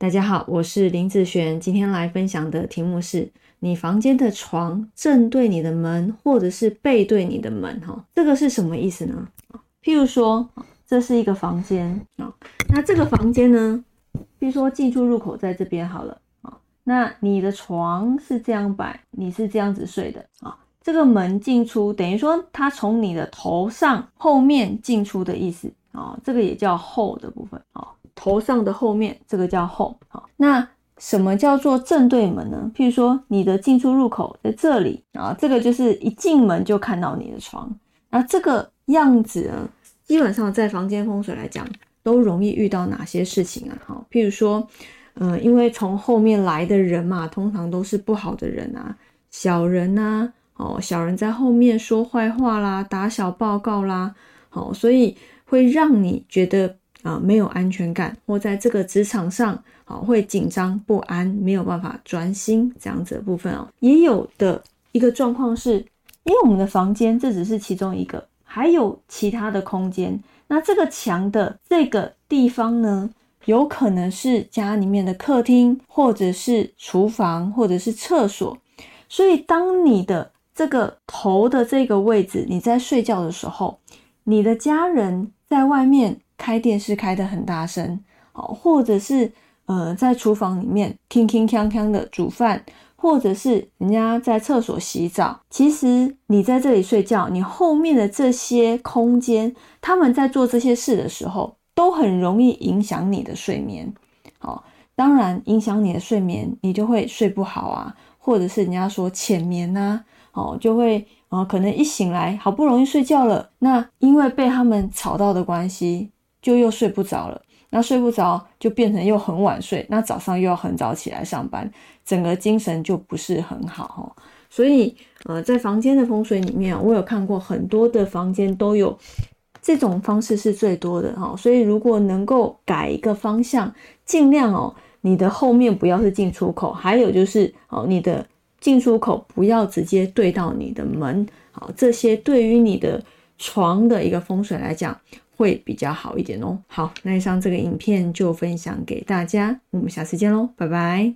大家好，我是林子璇，今天来分享的题目是：你房间的床正对你的门，或者是背对你的门，哈，这个是什么意思呢？譬如说，这是一个房间啊，那这个房间呢，譬如说进出入口在这边好了啊，那你的床是这样摆，你是这样子睡的啊，这个门进出等于说它从你的头上后面进出的意思啊，这个也叫后的部分啊。头上的后面，这个叫后。好，那什么叫做正对门呢？譬如说，你的进出入口在这里啊，这个就是一进门就看到你的床。那这个样子呢，基本上在房间风水来讲，都容易遇到哪些事情啊？好，譬如说，嗯，因为从后面来的人嘛，通常都是不好的人啊，小人呐，哦，小人在后面说坏话啦，打小报告啦，好，所以会让你觉得。啊，没有安全感，或在这个职场上，啊，会紧张不安，没有办法专心这样子的部分哦。也有的一个状况是，因为我们的房间这只是其中一个，还有其他的空间。那这个墙的这个地方呢，有可能是家里面的客厅，或者是厨房，或者是厕所。所以，当你的这个头的这个位置，你在睡觉的时候，你的家人在外面。开电视开得很大声，好，或者是呃在厨房里面铿铿锵锵的煮饭，或者是人家在厕所洗澡。其实你在这里睡觉，你后面的这些空间，他们在做这些事的时候，都很容易影响你的睡眠。好，当然影响你的睡眠，你就会睡不好啊，或者是人家说浅眠呐，哦，就会啊可能一醒来好不容易睡觉了，那因为被他们吵到的关系。就又睡不着了，那睡不着就变成又很晚睡，那早上又要很早起来上班，整个精神就不是很好哈。所以，呃，在房间的风水里面，我有看过很多的房间都有这种方式是最多的哈。所以，如果能够改一个方向，尽量哦，你的后面不要是进出口，还有就是哦，你的进出口不要直接对到你的门，好，这些对于你的床的一个风水来讲。会比较好一点哦。好，那以上这个影片就分享给大家，我们下次见喽，拜拜。